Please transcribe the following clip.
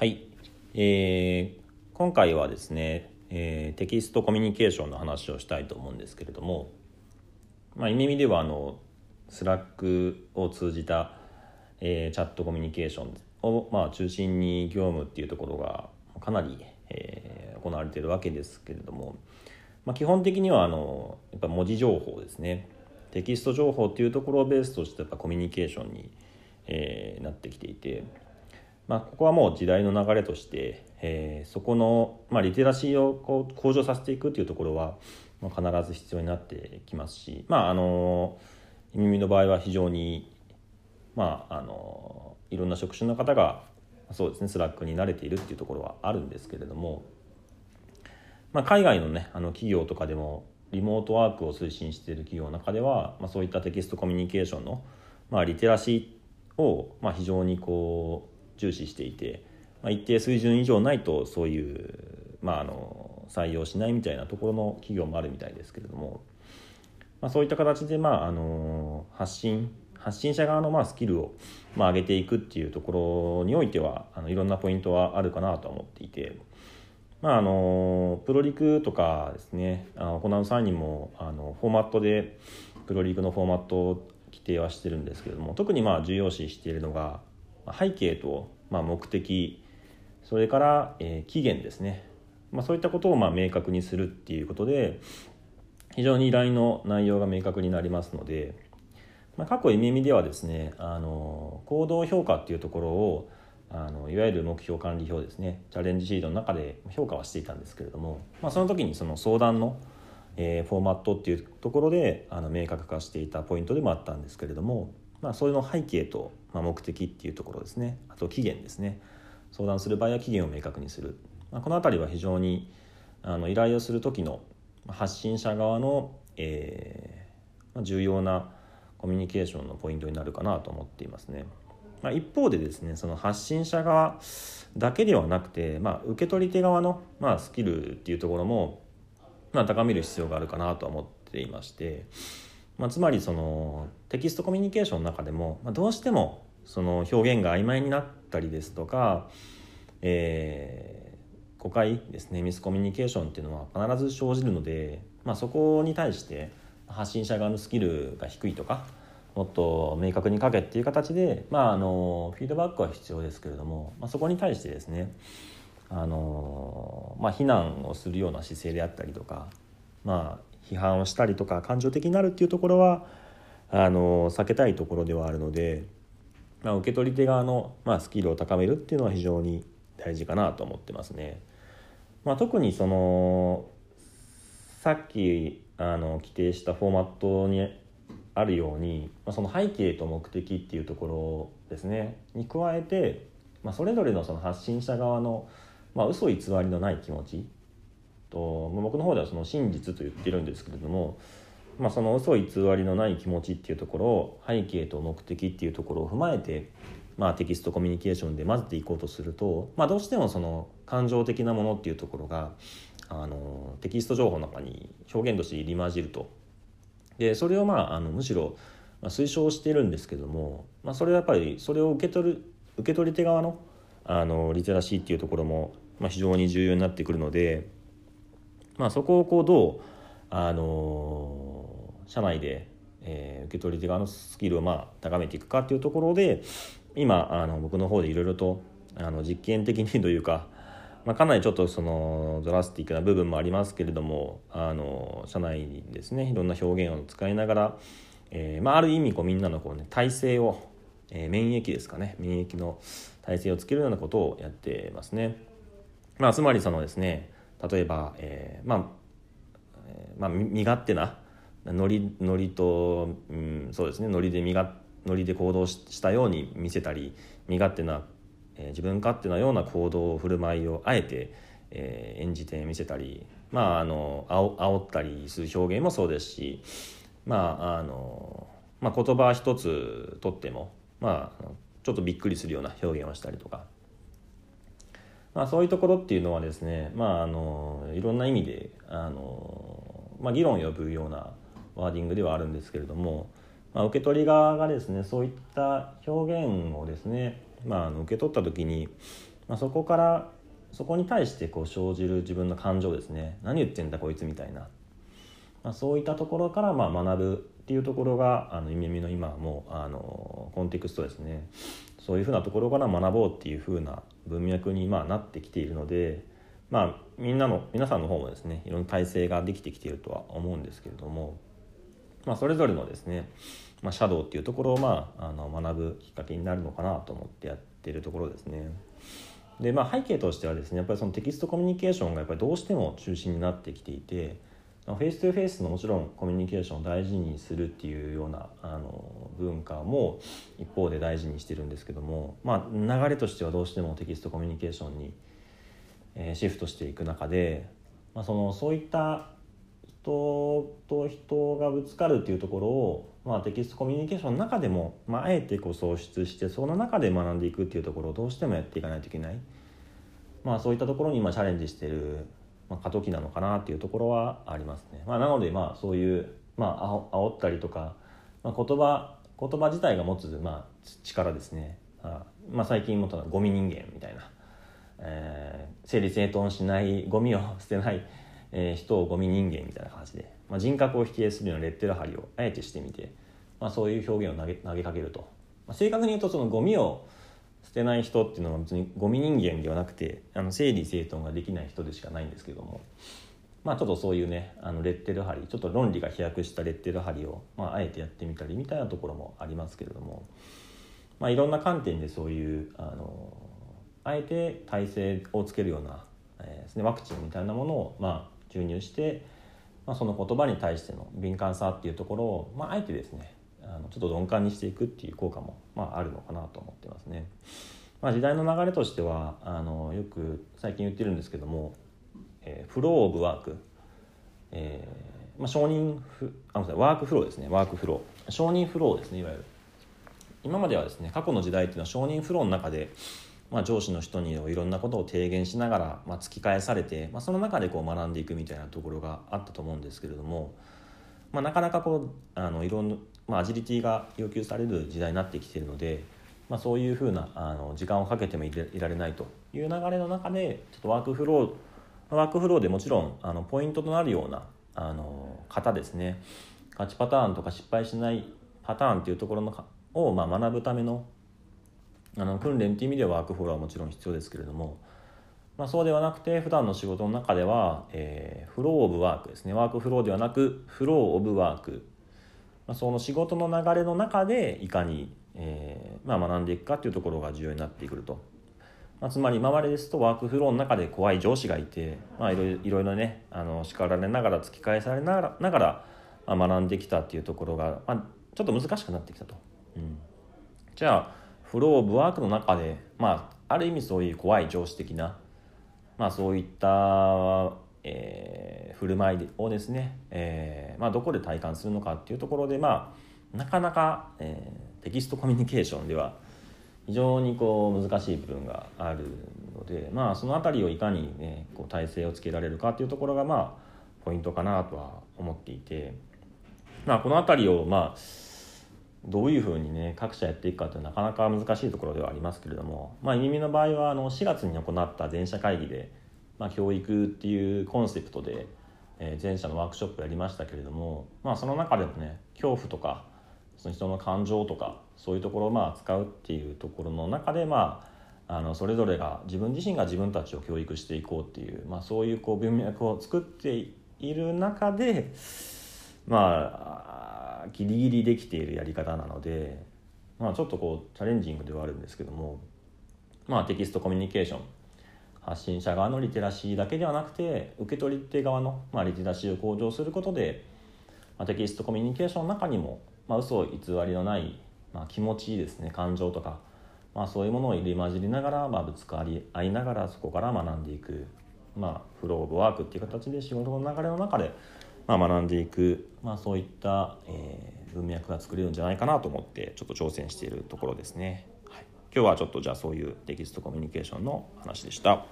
はい、えー今回はですね、えーテキストコミュニケーションの話をしたいと思うんですけれども、まあ、意味ではあのスラックを通じた、えーチャットコミュニケーションを、まあ、中心に業務っていうところがかなり、えー行われているわけですけれども、まあ、基本的にはあのやっぱ文字情報ですね。テキスト情報っていうところをベースとしてやっぱコミュニケーションに、えーなってきていて、まあ、ここはもう時代の流れとして、えーそこの、まあ、リテラシーをこう向上させていくっていうところは、まあ、必ず必要になってきますしまああの耳の場合は非常にまああのいろんな職種の方がそうですねスラックに慣れているっていうところはあるんですけれども、まあ、海外のねあの企業とかでもリモートワークを推進している企業の中では、まあ、そういったテキストコミュニケーションの、まあ、リテラシーを、まあ、非常にこう重視していて、まあ、一定水準以上ないとそういう、まあ、あの採用しないみたいなところの企業もあるみたいですけれども、まあ、そういった形で、まあ、あの発信発信者側のまあスキルをまあ上げていくっていうところにおいてはあのいろんなポイントはあるかなとは思っていて。まあ、あのプロリクとかですねあの行う際にもあのフォーマットでプロリクのフォーマットを規定はしてるんですけれども特にまあ重要視しているのが背景とま目的それから、え期限ですね、ま、そういったことをま明確にするっていうことで非常に依頼の内容が明確になりますので、ま、過去意味ではですねあの行動評価っていうところをあのいわゆる目標管理表ですねチャレンジシートの中で評価はしていたんですけれども、まあ、その時にその相談の、えーフォーマットっていうところであの明確化していたポイントでもあったんですけれども、まあ、それの背景と、まあ、目的っていうところですね。あと期限ですね。相談する場合は期限を明確にする、まあ、この辺りは非常にあの依頼をする時の発信者側の、えーまあ、重要なコミュニケーションのポイントになるかなと思っていますね。まあ、一方でですねその発信者側だけではなくて、まあ、受け取り手側の、まあ、スキルっていうところも、まあ、高める必要があるかなとは思っていまして、まあ、つまりそのテキストコミュニケーションの中でも、まあ、どうしてもその表現が曖昧になったりですとか、えー誤解ですねミスコミュニケーションっていうのは必ず生じるので、まあ、そこに対して発信者側のスキルが低いとかもっと明確に書けっていう形で、まあ、あのフィードバックは必要ですけれども、まあ、そこに対してですねあの、まあ、非難をするような姿勢であったりとか、まあ、批判をしたりとか感情的になるっていうところはあの避けたいところではあるので、まあ、受け取り手側の、まあ、スキルを高めるっていうのは非常に大事かなと思ってますね。まあ、特にそのさっきあの規定したフォーマットにあるように、まあ、その背景と目的っていうところですねに加えて、まあ、それぞれのその発信者側の、まあ、嘘偽りのない気持ちとま僕の方ではその真実と言ってるんですけれども、まあ、その嘘偽りのない気持ちっていうところを背景と目的っていうところを踏まえて、まあ、テキストコミュニケーションで混ぜていこうとすると、まあ、どうしてもその感情的なものっていうところがあのテキスト情報の中に表現として入り混じると。でそれをまああのむしろ推奨してるんですけども、まあ、それはやっぱりそれを受け取る受け取り手側のあのリテラシーっていうところも、ま、非常に重要になってくるので、まあ、そこをこうどうあの社内で、えー受け取り手側のスキルをまあ高めていくかっていうところで今あの僕の方でいろいろとあの実験的にというか、まあ、かなりちょっとそのドラスティックな部分もありますけれどもあの社内にですねいろんな表現を使いながら、えーまあ、ある意味こうみんなのこう、ね、体制を、えー免疫ですかね免疫の体制をつけるようなことをやってますね。まあ、つまりそのですね例えば、えーまあえーまあ、身勝手なノリノリと、うん、そうですねノリで身がノリで行動したように見せたり身勝手な、えー自分勝手なような行動振る舞いをあえて、えー演じて見せたりまああのあお煽ったりする表現もそうですしまああの、まあ、言葉一つとってもまあちょっとびっくりするような表現をしたりとか。まあ、そういうところっていうのはですね、まあ、あのいろんな意味であの、まあ、議論を呼ぶようなワーディングではあるんですけれども、まあ、受け取り側がですねそういった表現をですね、まあ、あの受け取った時に、まあ、そこからそこに対してこう生じる自分の感情ですね。何言ってんだこいつみたいな、まあ、そういったところからまあ学ぶていうところがあの夢見の今はもうあのコンテクストですねそういうふうなところから学ぼうっていうふうな文脈にまなってきているのでまあみんなの皆さんの方もですねいろんな体制ができてきているとは思うんですけれども、まあ、それぞれのですね、まあ、シャドウっていうところをまああの学ぶきっかけになるのかなと思ってやってるところですね。でまあ、背景としてはですねやっぱりそのテキストコミュニケーションがやっぱりどうしても中心になってきていてフェイス2フェイスのもちろんコミュニケーションを大事にするっていうようなあの文化も一方で大事にしてるんですけども、まあ、流れとしてはどうしてもテキストコミュニケーションに、え、シフトしていく中で、まあ、そのそういった人と人がぶつかるっていうところを、まあ、テキストコミュニケーションの中でも、まあ、あえてこう創出してその中で学んでいくっていうところをどうしてもやっていかないといけない、まあ、そういったところに今チャレンジしてる、まあ、過渡期なのかなっていうところはありますね。まあ、なのでまあそういう、まあ、煽ったりとか、まあ、言葉言葉自体が持つ、まあ、力ですね。あ、まあ、最近もとゴミ人間みたいな、えー、整理整頓しないゴミを捨てないえー、人をゴミ人間みたいな感じで、まあ、人格を否定するようなレッテル貼りをあえてしてみて、まあ、そういう表現を投げ投げかけると、まあ、正確に言うとそのゴミを捨てない人っていうのは別にゴミ人間ではなくてあの整理整頓ができない人でしかないんですけども、まあ、ちょっとそういうねあのレッテル貼りちょっと論理が飛躍したレッテル貼りを、まあ、あえてやってみたりみたいなところもありますけれども、まあ、いろんな観点でそういうあのあえて体制をつけるような、えーね、ワクチンみたいなものを、まあ、注入して、まあ、その言葉に対しての敏感さっていうところを、まあ、あえてですねあのちょっと鈍感にしていくっていう効果も、まあ、あるのかなと思ってますね。まあ、時代の流れとしてはあのよく最近言ってるんですけども、えー、フロー・オブ・ワーク、えーまあ、承認フあワークフローですね。ワークフロー。承認フローですねいわゆる。今まではですね過去の時代っていうのは承認フローの中でまあ、上司の人にいろんなことを提言しながら、まあ、突き返されて、まあ、その中でこう学んでいくみたいなところがあったと思うんですけれども、まあ、なかなかこうあのいろんな、まあ、アジリティが要求される時代になってきているので、まあ、そういうふうなあの時間をかけてもいられないという流れの中でちょっとワークフローワークフローでもちろんあのポイントとなるようなあの型ですね。勝ちパターンとか失敗しないパターンっていうところのをま学ぶためのあの訓練っていう意味ではワークフローはもちろん必要ですけれども、まあ、そうではなくて普段の仕事の中では、えー、フロー・オブ・ワークですね。ワークフローではなくフロー・オブ・ワーク、まあ、その仕事の流れの中でいかに、えーまあ、学んでいくかっていうところが重要になってくると。まあ、つまり今までですとワークフローの中で怖い上司がいて、まあ、いろいろねあの叱られながら突き返されながら、ま、学んできたっていうところが、まあ、ちょっと難しくなってきたと。うん、じゃあフロー・オブ・ワークの中で、まあ、ある意味そういう怖い上司的な、まあ、そういった、えー、振る舞いをですね、えーまあ、どこで体感するのかっていうところで、まあ、なかなか、えー、テキストコミュニケーションでは非常にこう難しい部分があるので、まあ、その辺りをいかに、ね、こう体制をつけられるかっていうところが、まあ、ポイントかなとは思っていて、まあ、この辺りを、まあどういうふうにね各社やっていくかってなかなか難しいところではありますけれども、まあ、耳の場合はあの4月に行った全社会議で、まあ、教育っていうコンセプトで、えー、全社のワークショップやりましたけれども、まあ、その中でもね恐怖とかその人の感情とかそういうところをまあ使うっていうところの中でまああのそれぞれが自分自身が自分たちを教育していこうっていう、まあ、そういうこう文脈を作っている中でまあギリギリできているやり方なので、まあ、ちょっとこうチャレンジングではあるんですけども、まあ、テキストコミュニケーション発信者側のリテラシーだけではなくて受け取り手側の、まあ、リテラシーを向上することで、まあ、テキストコミュニケーションの中にも、まあ、嘘偽りのない、まあ、気持ちいいですね感情とか、まあ、そういうものを入り混じりながら、まあ、ぶつかり合いながらそこから学んでいく、まあ、フロー・オブ・ワークっていう形で仕事の流れの中でまあ、学んでいく、まあ、そういった、えー、文脈が作れるんじゃないかなと思ってちょっと挑戦しているところですね。今日はちょっとじゃあそういうテキストコミュニケーションの話でした。